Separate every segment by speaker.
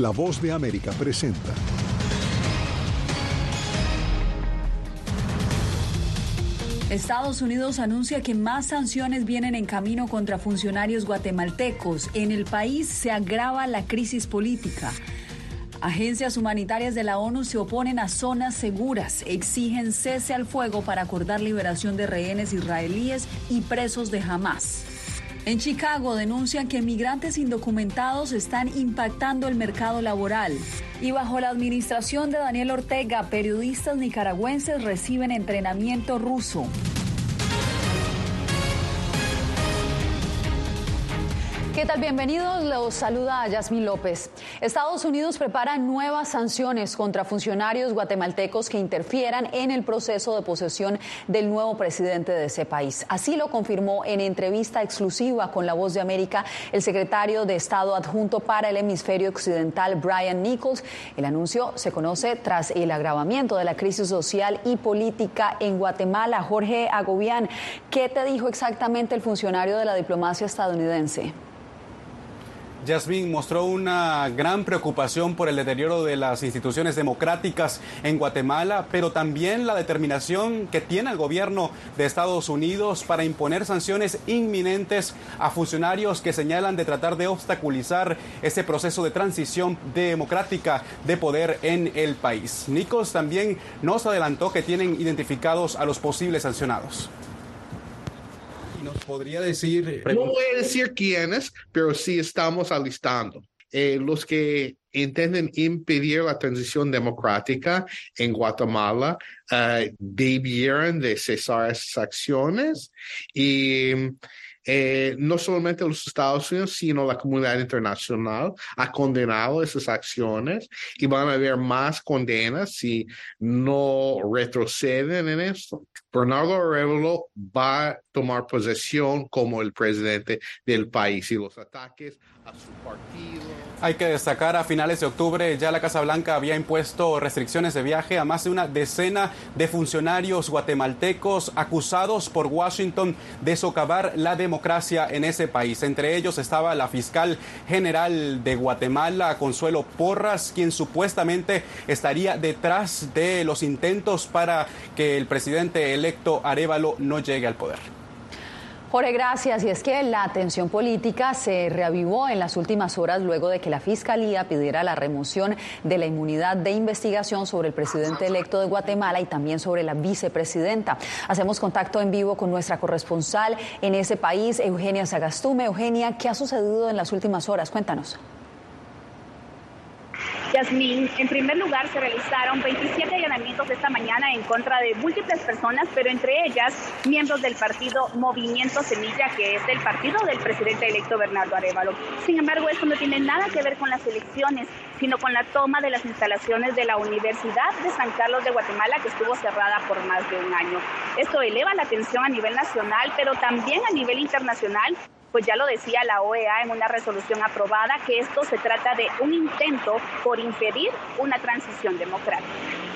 Speaker 1: La voz de América presenta.
Speaker 2: Estados Unidos anuncia que más sanciones vienen en camino contra funcionarios guatemaltecos. En el país se agrava la crisis política. Agencias humanitarias de la ONU se oponen a zonas seguras, exigen cese al fuego para acordar liberación de rehenes israelíes y presos de Hamas. En Chicago denuncian que migrantes indocumentados están impactando el mercado laboral. Y bajo la administración de Daniel Ortega, periodistas nicaragüenses reciben entrenamiento ruso. ¿Qué tal? Bienvenidos. Los saluda Yasmín López. Estados Unidos prepara nuevas sanciones contra funcionarios guatemaltecos que interfieran en el proceso de posesión del nuevo presidente de ese país. Así lo confirmó en entrevista exclusiva con La Voz de América el secretario de Estado adjunto para el hemisferio occidental, Brian Nichols. El anuncio se conoce tras el agravamiento de la crisis social y política en Guatemala. Jorge Agobián, ¿qué te dijo exactamente el funcionario de la diplomacia estadounidense?
Speaker 3: Yasmín mostró una gran preocupación por el deterioro de las instituciones democráticas en Guatemala, pero también la determinación que tiene el gobierno de Estados Unidos para imponer sanciones inminentes a funcionarios que señalan de tratar de obstaculizar ese proceso de transición democrática de poder en el país. Nicos también nos adelantó que tienen identificados a los posibles sancionados
Speaker 4: nos podría decir... No voy a decir quiénes, pero sí estamos alistando. Eh, los que intenten impedir la transición democrática en Guatemala uh, debieran de cesar esas acciones y eh, no solamente los Estados Unidos, sino la comunidad internacional ha condenado esas acciones y van a haber más condenas si no retroceden en esto. Bernardo Arevalo va a tomar posesión como el presidente del país y los ataques a su partido.
Speaker 3: Hay que destacar, a finales de octubre ya la Casa Blanca había impuesto restricciones de viaje a más de una decena de funcionarios guatemaltecos acusados por Washington de socavar la democracia en ese país. Entre ellos estaba la fiscal general de Guatemala, Consuelo Porras, quien supuestamente estaría detrás de los intentos para que el presidente electo Arevalo no llegue al poder.
Speaker 2: Jorge, gracias. Y es que la tensión política se reavivó en las últimas horas luego de que la Fiscalía pidiera la remoción de la inmunidad de investigación sobre el presidente electo de Guatemala y también sobre la vicepresidenta. Hacemos contacto en vivo con nuestra corresponsal en ese país, Eugenia Sagastume. Eugenia, ¿qué ha sucedido en las últimas horas? Cuéntanos.
Speaker 5: En primer lugar se realizaron 27 allanamientos esta mañana en contra de múltiples personas, pero entre ellas miembros del partido Movimiento Semilla, que es el partido del presidente electo Bernardo Arevalo. Sin embargo, esto no tiene nada que ver con las elecciones, sino con la toma de las instalaciones de la Universidad de San Carlos de Guatemala, que estuvo cerrada por más de un año. Esto eleva la tensión a nivel nacional, pero también a nivel internacional pues ya lo decía la OEA en una resolución aprobada que esto se trata de un intento por impedir una transición democrática.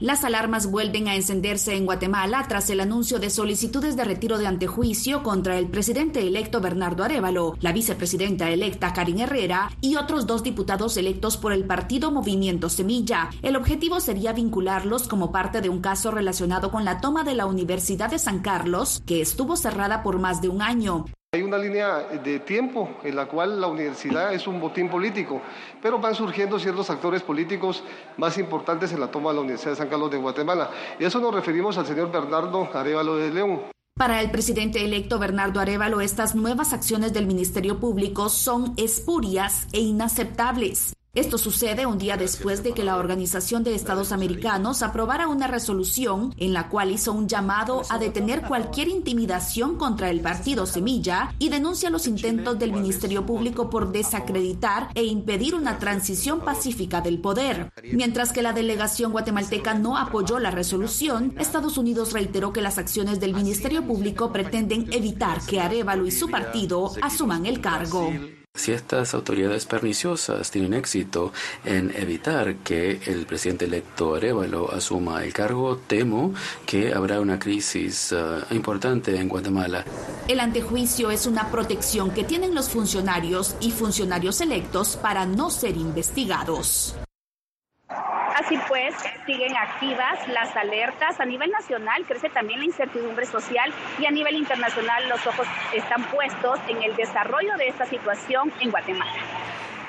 Speaker 6: Las alarmas vuelven a encenderse en Guatemala tras el anuncio de solicitudes de retiro de antejuicio contra el presidente electo Bernardo Arevalo, la vicepresidenta electa Karin Herrera y otros dos diputados electos por el partido Movimiento Semilla. El objetivo sería vincularlos como parte de un caso relacionado con la toma de la Universidad de San Carlos, que estuvo cerrada por más de un año.
Speaker 7: Hay una línea de tiempo en la cual la universidad es un botín político, pero van surgiendo ciertos actores políticos más importantes en la toma de la Universidad de San Carlos de Guatemala. Y eso nos referimos al señor Bernardo Arevalo de León.
Speaker 6: Para el presidente electo Bernardo Arevalo, estas nuevas acciones del Ministerio Público son espurias e inaceptables. Esto sucede un día después de que la Organización de Estados Americanos aprobara una resolución en la cual hizo un llamado a detener cualquier intimidación contra el partido Semilla y denuncia los intentos del Ministerio Público por desacreditar e impedir una transición pacífica del poder. Mientras que la delegación guatemalteca no apoyó la resolución, Estados Unidos reiteró que las acciones del Ministerio Público pretenden evitar que Arevalo y su partido asuman el cargo.
Speaker 8: Si estas autoridades perniciosas tienen éxito en evitar que el presidente electo Arevalo asuma el cargo, temo que habrá una crisis uh, importante en Guatemala.
Speaker 6: El antejuicio es una protección que tienen los funcionarios y funcionarios electos para no ser investigados.
Speaker 5: Así pues, siguen activas las alertas. A nivel nacional crece también la incertidumbre social y a nivel internacional los ojos están puestos en el desarrollo de esta situación en Guatemala.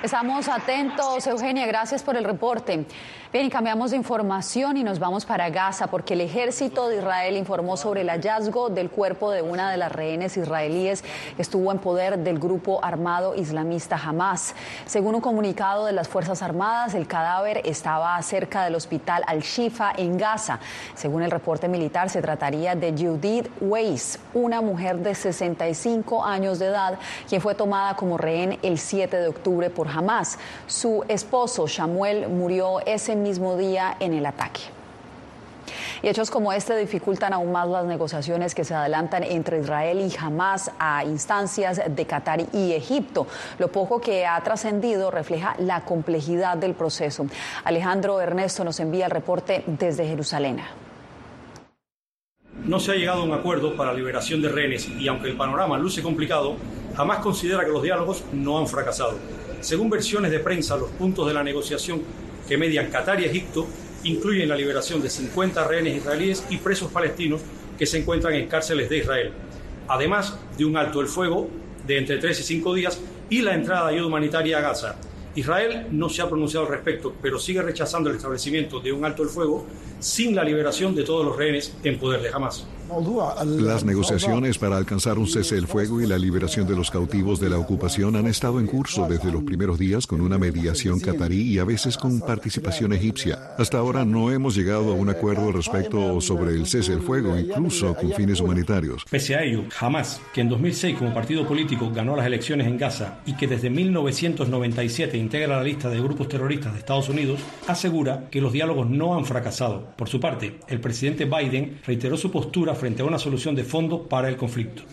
Speaker 2: Estamos atentos, Eugenia, gracias por el reporte. Bien, y cambiamos de información y nos vamos para Gaza porque el ejército de Israel informó sobre el hallazgo del cuerpo de una de las rehenes israelíes que estuvo en poder del grupo armado islamista Hamas. Según un comunicado de las Fuerzas Armadas, el cadáver estaba cerca del hospital Al-Shifa en Gaza. Según el reporte militar, se trataría de Judith Weiss, una mujer de 65 años de edad, quien fue tomada como rehén el 7 de octubre por Hamas. Su esposo, Samuel, murió ese mismo día en el ataque. Y hechos como este dificultan aún más las negociaciones que se adelantan entre Israel y Hamas a instancias de Qatar y Egipto. Lo poco que ha trascendido refleja la complejidad del proceso. Alejandro Ernesto nos envía el reporte desde Jerusalén.
Speaker 9: No se ha llegado a un acuerdo para liberación de rehenes y aunque el panorama luce complicado, Hamas considera que los diálogos no han fracasado. Según versiones de prensa, los puntos de la negociación que median Qatar y Egipto incluyen la liberación de 50 rehenes israelíes y presos palestinos que se encuentran en cárceles de Israel, además de un alto el fuego de entre 3 y 5 días y la entrada de ayuda humanitaria a Gaza. Israel no se ha pronunciado al respecto, pero sigue rechazando el establecimiento de un alto el fuego sin la liberación de todos los rehenes en poder de Hamas.
Speaker 1: Las negociaciones para alcanzar un cese del fuego y la liberación de los cautivos de la ocupación han estado en curso desde los primeros días con una mediación catarí y a veces con participación egipcia. Hasta ahora no hemos llegado a un acuerdo respecto sobre el cese del fuego, incluso con fines humanitarios.
Speaker 9: Pese a ello, Hamas, que en 2006 como partido político ganó las elecciones en Gaza y que desde 1997 integra la lista de grupos terroristas de Estados Unidos, asegura que los diálogos no han fracasado. Por su parte, el presidente Biden reiteró su postura frente a una solución de fondo para el conflicto.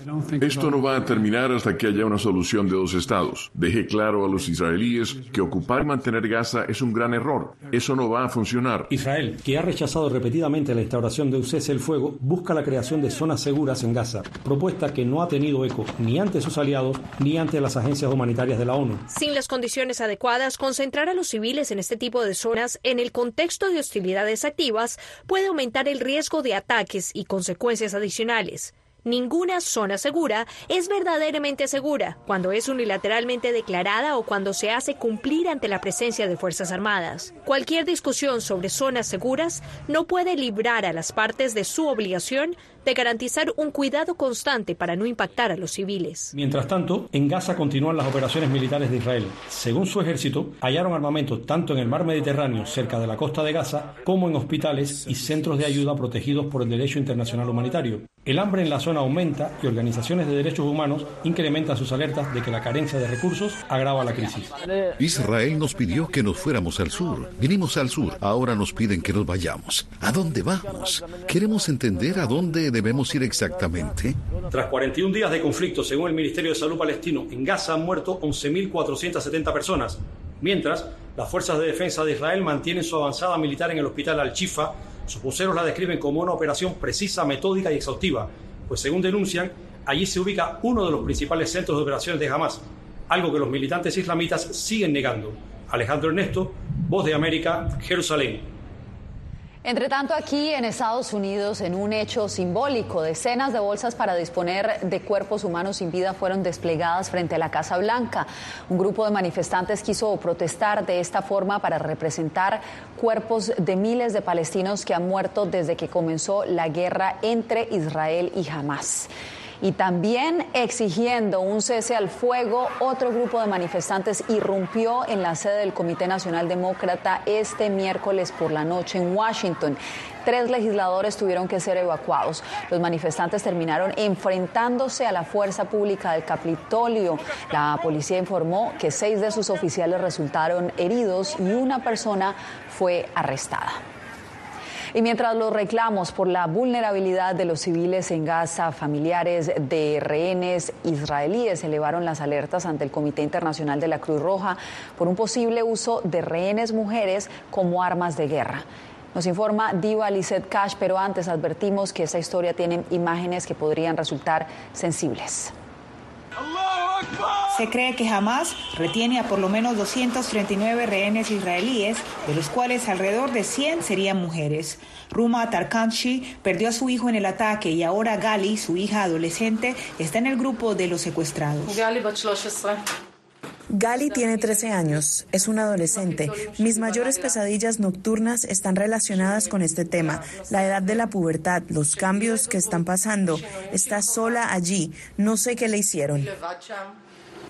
Speaker 10: Esto no va a terminar hasta que haya una solución de dos estados. Deje claro a los israelíes que ocupar y mantener Gaza es un gran error. Eso no va a funcionar.
Speaker 9: Israel, que ha rechazado repetidamente la instauración de un cese el fuego, busca la creación de zonas seguras en Gaza, propuesta que no ha tenido eco ni ante sus aliados ni ante las agencias humanitarias de la ONU.
Speaker 11: Sin las condiciones adecuadas, concentrar a los civiles en este tipo de zonas en el contexto de hostilidades activas puede aumentar el riesgo de ataques y consecuencias adicionales. Ninguna zona segura es verdaderamente segura cuando es unilateralmente declarada o cuando se hace cumplir ante la presencia de Fuerzas Armadas. Cualquier discusión sobre zonas seguras no puede librar a las partes de su obligación de garantizar un cuidado constante para no impactar a los civiles.
Speaker 9: Mientras tanto, en Gaza continúan las operaciones militares de Israel. Según su ejército, hallaron armamento tanto en el mar Mediterráneo, cerca de la costa de Gaza, como en hospitales y centros de ayuda protegidos por el derecho internacional humanitario. El hambre en la zona aumenta y organizaciones de derechos humanos incrementan sus alertas de que la carencia de recursos agrava la crisis.
Speaker 12: Israel nos pidió que nos fuéramos al sur. Vinimos al sur. Ahora nos piden que nos vayamos. ¿A dónde vamos? Queremos entender a dónde debemos ir exactamente?
Speaker 9: Tras 41 días de conflicto, según el Ministerio de Salud palestino, en Gaza han muerto 11.470 personas, mientras las fuerzas de defensa de Israel mantienen su avanzada militar en el hospital Al-Shifa. Sus voceros la describen como una operación precisa, metódica y exhaustiva, pues según denuncian, allí se ubica uno de los principales centros de operaciones de Hamas, algo que los militantes islamitas siguen negando. Alejandro Ernesto, Voz de América, Jerusalén.
Speaker 2: Entre tanto, aquí en Estados Unidos, en un hecho simbólico, decenas de bolsas para disponer de cuerpos humanos sin vida fueron desplegadas frente a la Casa Blanca. Un grupo de manifestantes quiso protestar de esta forma para representar cuerpos de miles de palestinos que han muerto desde que comenzó la guerra entre Israel y Hamas y también exigiendo un cese al fuego, otro grupo de manifestantes irrumpió en la sede del Comité Nacional Demócrata este miércoles por la noche en Washington. Tres legisladores tuvieron que ser evacuados. Los manifestantes terminaron enfrentándose a la fuerza pública del Capitolio. La policía informó que seis de sus oficiales resultaron heridos y una persona fue arrestada. Y mientras los reclamos por la vulnerabilidad de los civiles en Gaza, familiares de rehenes israelíes elevaron las alertas ante el Comité Internacional de la Cruz Roja por un posible uso de rehenes mujeres como armas de guerra. Nos informa Diva Lizette Cash, pero antes advertimos que esta historia tiene imágenes que podrían resultar sensibles.
Speaker 13: Se cree que Hamas retiene a por lo menos 239 rehenes israelíes, de los cuales alrededor de 100 serían mujeres. Ruma Tarkanshi perdió a su hijo en el ataque y ahora Gali, su hija adolescente, está en el grupo de los secuestrados.
Speaker 14: Gali tiene 13 años, es una adolescente. Mis mayores pesadillas nocturnas están relacionadas con este tema, la edad de la pubertad, los cambios que están pasando. Está sola allí, no sé qué le hicieron.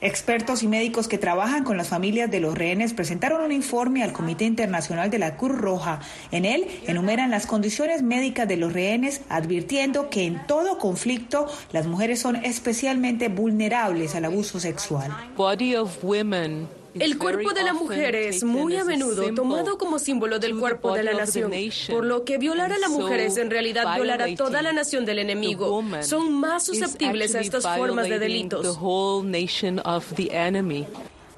Speaker 13: Expertos y médicos que trabajan con las familias de los rehenes presentaron un informe al Comité Internacional de la Cruz Roja. En él enumeran las condiciones médicas de los rehenes, advirtiendo que en todo conflicto las mujeres son especialmente vulnerables al abuso sexual.
Speaker 15: El cuerpo de la mujer es muy a menudo tomado como símbolo del cuerpo de la nación, por lo que violar a la mujer es en realidad violar a toda la nación del enemigo. Son más susceptibles a estas formas de delitos.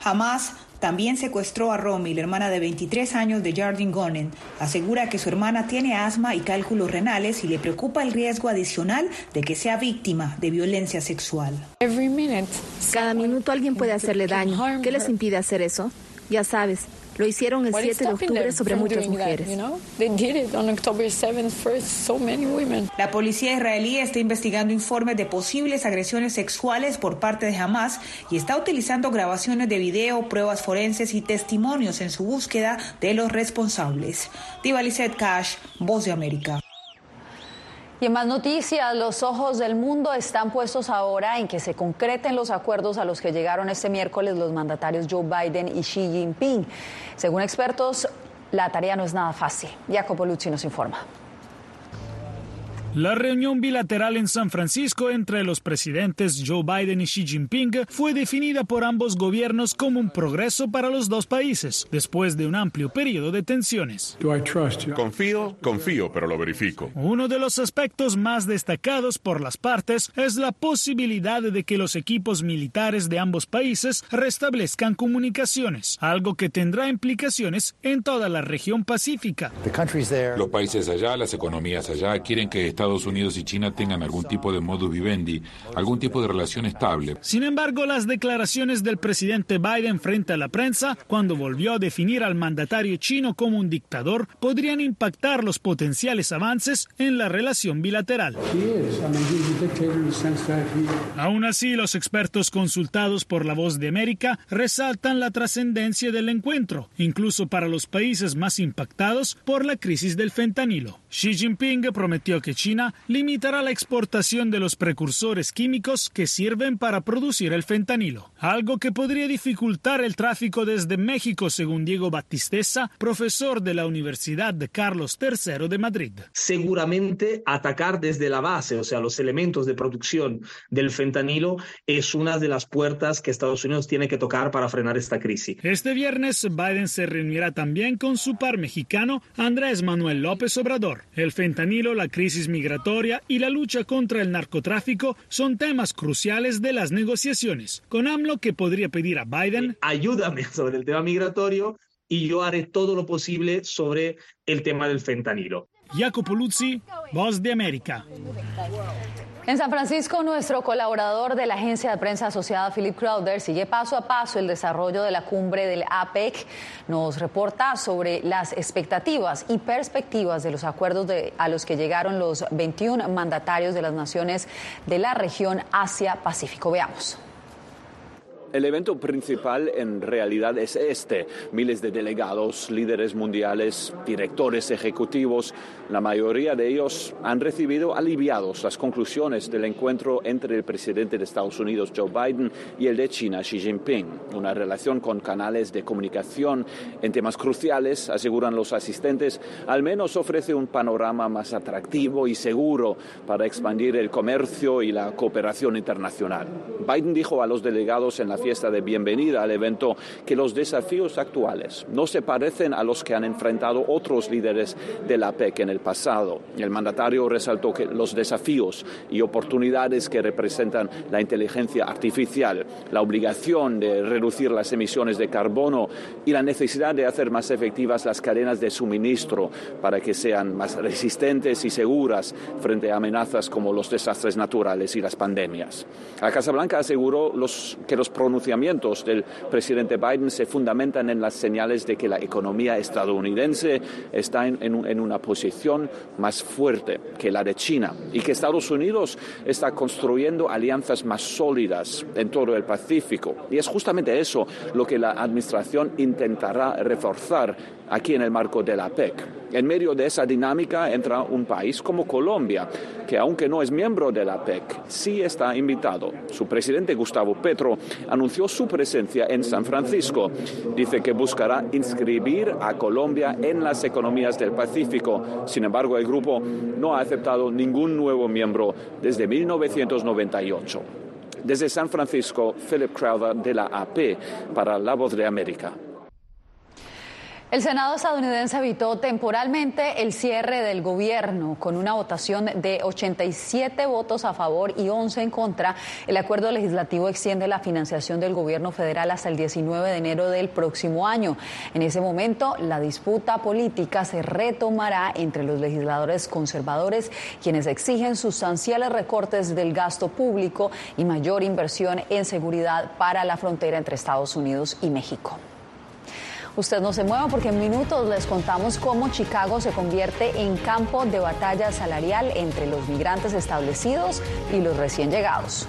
Speaker 13: Jamás también secuestró a Romy, la hermana de 23 años de Jardine Gonen. Asegura que su hermana tiene asma y cálculos renales y le preocupa el riesgo adicional de que sea víctima de violencia sexual.
Speaker 16: Cada minuto alguien puede hacerle daño. ¿Qué les impide hacer eso? Ya sabes, lo hicieron el 7 de octubre sobre muchas mujeres.
Speaker 13: La policía israelí está investigando informes de posibles agresiones sexuales por parte de Hamas y está utilizando grabaciones de video, pruebas forenses y testimonios en su búsqueda de los responsables. Diva Cash, Voz de América.
Speaker 2: Y en más noticias, los ojos del mundo están puestos ahora en que se concreten los acuerdos a los que llegaron este miércoles los mandatarios Joe Biden y Xi Jinping. Según expertos, la tarea no es nada fácil. Jacopo Luzzi nos informa.
Speaker 17: La reunión bilateral en San Francisco entre los presidentes Joe Biden y Xi Jinping fue definida por ambos gobiernos como un progreso para los dos países, después de un amplio periodo de tensiones.
Speaker 18: Confío, confío, pero lo verifico.
Speaker 17: Uno de los aspectos más destacados por las partes es la posibilidad de que los equipos militares de ambos países restablezcan comunicaciones, algo que tendrá implicaciones en toda la región pacífica.
Speaker 18: Los países allá, las economías allá, quieren que Estados Unidos y China tengan algún tipo de modus vivendi, algún tipo de relación estable.
Speaker 17: Sin embargo, las declaraciones del presidente Biden frente a la prensa, cuando volvió a definir al mandatario chino como un dictador, podrían impactar los potenciales avances en la relación bilateral. Aún así, los expertos consultados por La Voz de América resaltan la trascendencia del encuentro, incluso para los países más impactados por la crisis del fentanilo. Xi Jinping prometió que China limitará la exportación de los precursores químicos que sirven para producir el fentanilo, algo que podría dificultar el tráfico desde México, según Diego Batisteza, profesor de la Universidad de Carlos III de Madrid.
Speaker 19: Seguramente atacar desde la base, o sea, los elementos de producción del fentanilo, es una de las puertas que Estados Unidos tiene que tocar para frenar esta crisis.
Speaker 17: Este viernes Biden se reunirá también con su par mexicano, Andrés Manuel López Obrador. El fentanilo, la crisis migratoria y la lucha contra el narcotráfico son temas cruciales de las negociaciones. Con AMLO que podría pedir a Biden,
Speaker 19: ayúdame sobre el tema migratorio y yo haré todo lo posible sobre el tema del fentanilo.
Speaker 17: Jacopo Luzzi, Voz de América.
Speaker 2: En San Francisco, nuestro colaborador de la agencia de prensa asociada, Philip Crowder, sigue paso a paso el desarrollo de la cumbre del APEC. Nos reporta sobre las expectativas y perspectivas de los acuerdos a los que llegaron los 21 mandatarios de las naciones de la región Asia-Pacífico. Veamos.
Speaker 20: El evento principal en realidad es este. Miles de delegados, líderes mundiales, directores ejecutivos, la mayoría de ellos han recibido aliviados las conclusiones del encuentro entre el presidente de Estados Unidos, Joe Biden, y el de China, Xi Jinping. Una relación con canales de comunicación en temas cruciales, aseguran los asistentes, al menos ofrece un panorama más atractivo y seguro para expandir el comercio y la cooperación internacional. Biden dijo a los delegados en la fiesta de bienvenida al evento que los desafíos actuales no se parecen a los que han enfrentado otros líderes de la PEC en el pasado. El mandatario resaltó que los desafíos y oportunidades que representan la inteligencia artificial, la obligación de reducir las emisiones de carbono y la necesidad de hacer más efectivas las cadenas de suministro para que sean más resistentes y seguras frente a amenazas como los desastres naturales y las pandemias. La Casa Blanca aseguró que los pronunciamientos del presidente Biden se fundamentan en las señales de que la economía estadounidense está en una posición más fuerte que la de China y que Estados Unidos está construyendo alianzas más sólidas en todo el Pacífico. Y es justamente eso lo que la Administración intentará reforzar aquí en el marco de la PEC. En medio de esa dinámica entra un país como Colombia, que aunque no es miembro de la PEC, sí está invitado. Su presidente Gustavo Petro anunció su presencia en San Francisco. Dice que buscará inscribir a Colombia en las economías del Pacífico. Sin embargo, el grupo no ha aceptado ningún nuevo miembro desde 1998. Desde San Francisco, Philip Crowder de la AP para La Voz de América.
Speaker 2: El Senado estadounidense evitó temporalmente el cierre del gobierno con una votación de 87 votos a favor y 11 en contra. El acuerdo legislativo extiende la financiación del gobierno federal hasta el 19 de enero del próximo año. En ese momento, la disputa política se retomará entre los legisladores conservadores, quienes exigen sustanciales recortes del gasto público y mayor inversión en seguridad para la frontera entre Estados Unidos y México. Usted no se mueva porque en minutos les contamos cómo Chicago se convierte en campo de batalla salarial entre los migrantes establecidos y los recién llegados.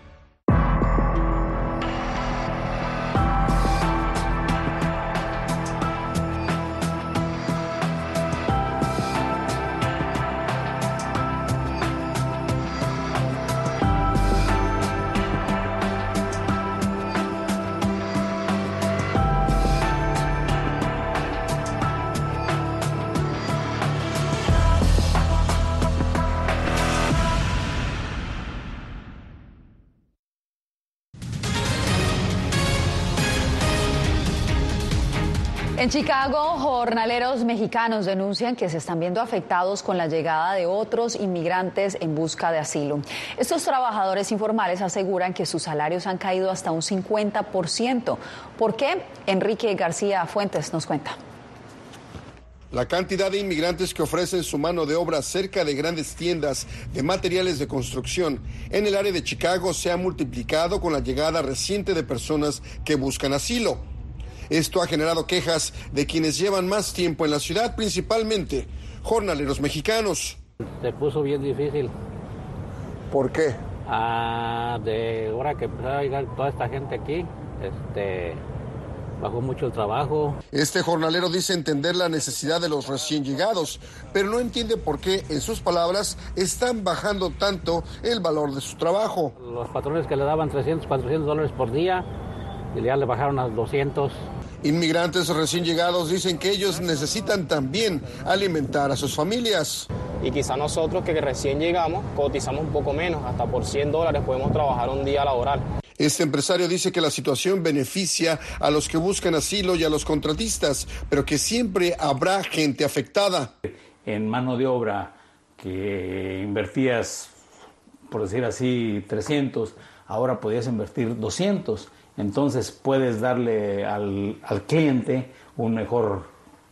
Speaker 2: Chicago, jornaleros mexicanos denuncian que se están viendo afectados con la llegada de otros inmigrantes en busca de asilo. Estos trabajadores informales aseguran que sus salarios han caído hasta un 50%. ¿Por qué? Enrique García Fuentes nos cuenta.
Speaker 21: La cantidad de inmigrantes que ofrecen su mano de obra cerca de grandes tiendas de materiales de construcción en el área de Chicago se ha multiplicado con la llegada reciente de personas que buscan asilo. Esto ha generado quejas de quienes llevan más tiempo en la ciudad, principalmente jornaleros mexicanos.
Speaker 22: Se puso bien difícil.
Speaker 21: ¿Por qué?
Speaker 22: Ah, de ahora que empezó a llegar toda esta gente aquí, este,
Speaker 23: bajó mucho el trabajo.
Speaker 21: Este jornalero dice entender la necesidad de los recién llegados, pero no entiende por qué, en sus palabras, están bajando tanto el valor de su trabajo.
Speaker 23: Los patrones que le daban 300, 400 dólares por día, y ya le bajaron a 200.
Speaker 21: Inmigrantes recién llegados dicen que ellos necesitan también alimentar a sus familias.
Speaker 24: Y quizá nosotros que recién llegamos cotizamos un poco menos, hasta por 100 dólares podemos trabajar un día laboral.
Speaker 21: Este empresario dice que la situación beneficia a los que buscan asilo y a los contratistas, pero que siempre habrá gente afectada.
Speaker 23: En mano de obra que invertías, por decir así, 300, ahora podías invertir 200 entonces puedes darle al, cliente un mejor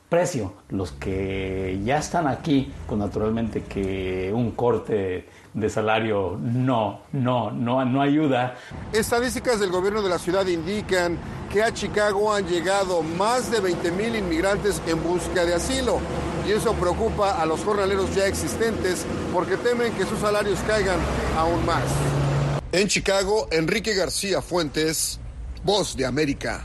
Speaker 23: precio. Los que ya están aquí, pues naturalmente que un corte de salario no, no, no, no ayuda.
Speaker 21: Estadísticas del gobierno de la ciudad indican que a Chicago han llegado más de 20 mil inmigrantes en busca de asilo. Y eso preocupa a los jornaleros ya existentes porque temen que sus salarios caigan aún más. En Chicago, Enrique García Fuentes, Voz de América.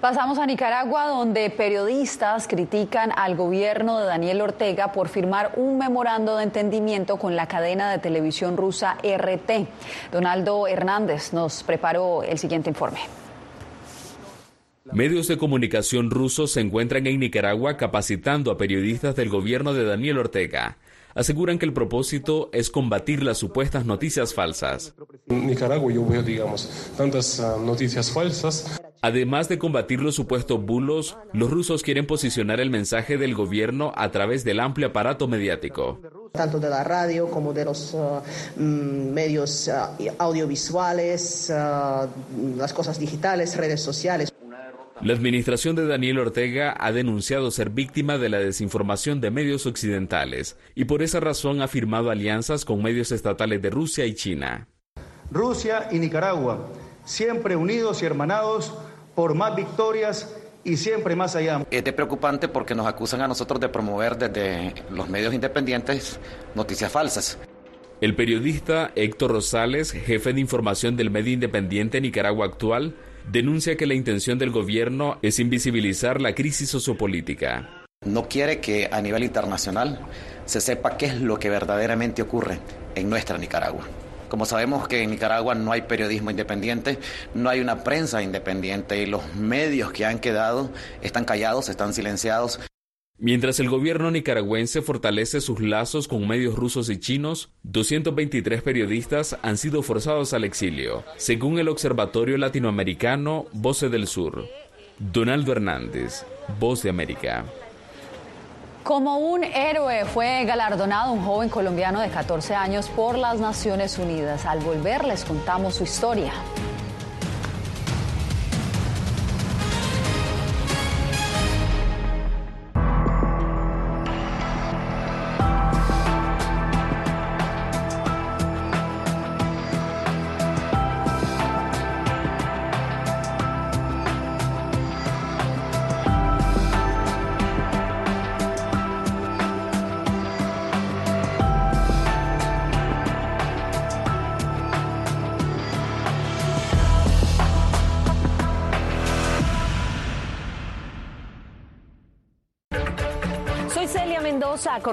Speaker 2: Pasamos a Nicaragua, donde periodistas critican al gobierno de Daniel Ortega por firmar un memorando de entendimiento con la cadena de televisión rusa RT. Donaldo Hernández nos preparó el siguiente informe.
Speaker 25: Medios de comunicación rusos se encuentran en Nicaragua capacitando a periodistas del gobierno de Daniel Ortega aseguran que el propósito es combatir las supuestas noticias falsas.
Speaker 26: En Nicaragua yo veo, digamos, tantas ah, noticias falsas.
Speaker 25: Además de combatir los supuestos bulos, los rusos quieren posicionar el mensaje del gobierno a través del amplio aparato mediático.
Speaker 27: Tanto de la radio como de los ah, mm, medios ah, audiovisuales, las cosas digitales, redes sociales.
Speaker 25: La administración de Daniel Ortega ha denunciado ser víctima de la desinformación de medios occidentales y por esa razón ha firmado alianzas con medios estatales de Rusia y China.
Speaker 28: Rusia y Nicaragua, siempre unidos y hermanados por más victorias y siempre más allá.
Speaker 29: Es de preocupante porque nos acusan a nosotros de promover desde los medios independientes noticias falsas.
Speaker 25: El periodista Héctor Rosales, jefe de información del medio independiente Nicaragua Actual, denuncia que la intención del gobierno es invisibilizar la crisis sociopolítica.
Speaker 29: No quiere que a nivel internacional se sepa qué es lo que verdaderamente ocurre en nuestra Nicaragua. Como sabemos que en Nicaragua no hay periodismo independiente, no hay una prensa independiente y los medios que han quedado están callados, están silenciados.
Speaker 25: Mientras el gobierno nicaragüense fortalece sus lazos con medios rusos y chinos, 223 periodistas han sido forzados al exilio, según el Observatorio Latinoamericano Voce del Sur. Donaldo Hernández, Voz de América.
Speaker 2: Como un héroe fue galardonado un joven colombiano de 14 años por las Naciones Unidas. Al volver les contamos su historia.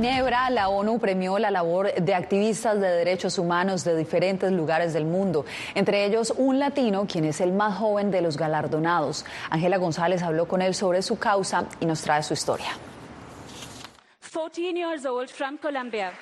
Speaker 2: Ginebra, la ONU premió la labor de activistas de derechos humanos de diferentes lugares del mundo, entre ellos un latino, quien es el más joven de los galardonados. Ángela González habló con él sobre su causa y nos trae su historia.
Speaker 30: 14 years old from Colombia.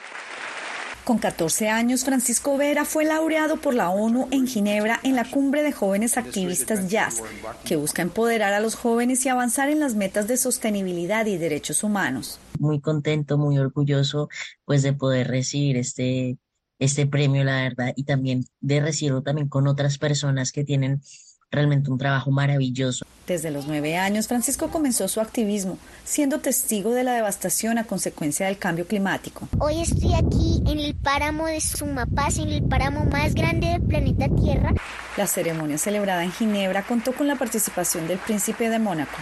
Speaker 31: Con 14 años, Francisco Vera fue laureado por la ONU en Ginebra en la cumbre de jóvenes activistas Jazz, que busca empoderar a los jóvenes y avanzar en las metas de sostenibilidad y derechos humanos.
Speaker 32: Muy contento, muy orgulloso, pues de poder recibir este este premio, la verdad, y también de recibirlo también con otras personas que tienen realmente un trabajo maravilloso.
Speaker 31: Desde los nueve años, Francisco comenzó su activismo, siendo testigo de la devastación a consecuencia del cambio climático.
Speaker 33: Hoy estoy aquí en el páramo de Sumapaz, en el páramo más grande del planeta Tierra.
Speaker 31: La ceremonia celebrada en Ginebra contó con la participación del príncipe de Mónaco.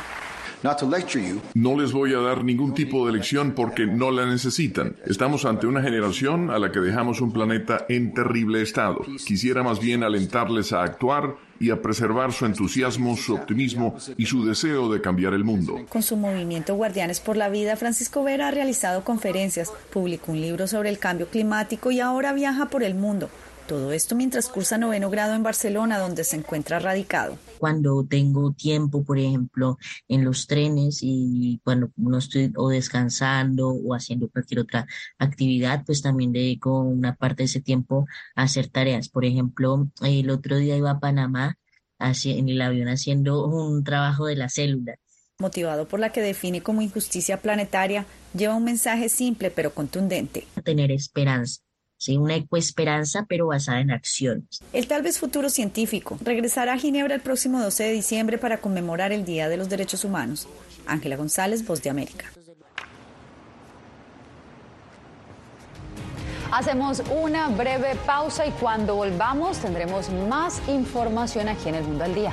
Speaker 34: No les voy a dar ningún tipo de lección porque no la necesitan. Estamos ante una generación a la que dejamos un planeta en terrible estado. Quisiera más bien alentarles a actuar y a preservar su entusiasmo, su optimismo y su deseo de cambiar el mundo.
Speaker 31: Con su movimiento Guardianes por la Vida, Francisco Vera ha realizado conferencias, publicó un libro sobre el cambio climático y ahora viaja por el mundo. Todo esto mientras cursa noveno grado en Barcelona, donde se encuentra radicado.
Speaker 32: Cuando tengo tiempo, por ejemplo, en los trenes y cuando no estoy o descansando o haciendo cualquier otra actividad, pues también dedico una parte de ese tiempo a hacer tareas. Por ejemplo, el otro día iba a Panamá en el avión haciendo un trabajo de la célula.
Speaker 31: Motivado por la que define como injusticia planetaria, lleva un mensaje simple pero contundente.
Speaker 32: Tener esperanza ¿sí? una ecoesperanza, pero basada en acciones.
Speaker 31: El tal vez futuro científico regresará a Ginebra el próximo 12 de diciembre para conmemorar el Día de los Derechos Humanos. Ángela González, Voz de América.
Speaker 2: Hacemos una breve pausa y cuando volvamos tendremos más información aquí en el Mundo al Día.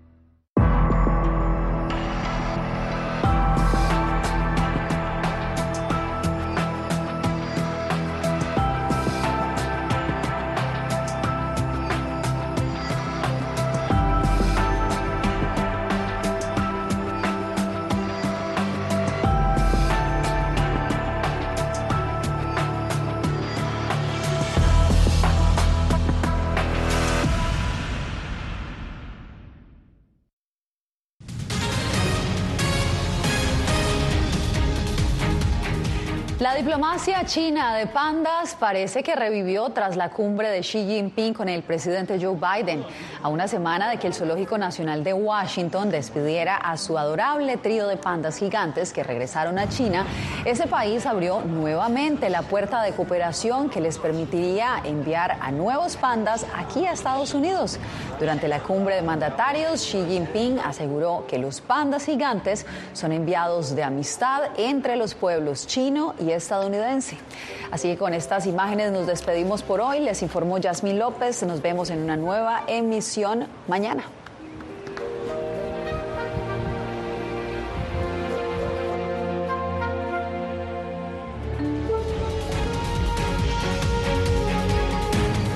Speaker 2: La diplomacia china de pandas parece que revivió tras la cumbre de Xi Jinping con el presidente Joe Biden. A una semana de que el Zoológico Nacional de Washington despidiera a su adorable trío de pandas gigantes que regresaron a China, ese país abrió nuevamente la puerta de cooperación que les permitiría enviar a nuevos pandas aquí a Estados Unidos. Durante la cumbre de mandatarios, Xi Jinping aseguró que los pandas gigantes son enviados de amistad entre los pueblos chino y estadounidense. Así que con estas imágenes nos despedimos por hoy. Les informó Yasmín López. Nos vemos en una nueva emisión mañana.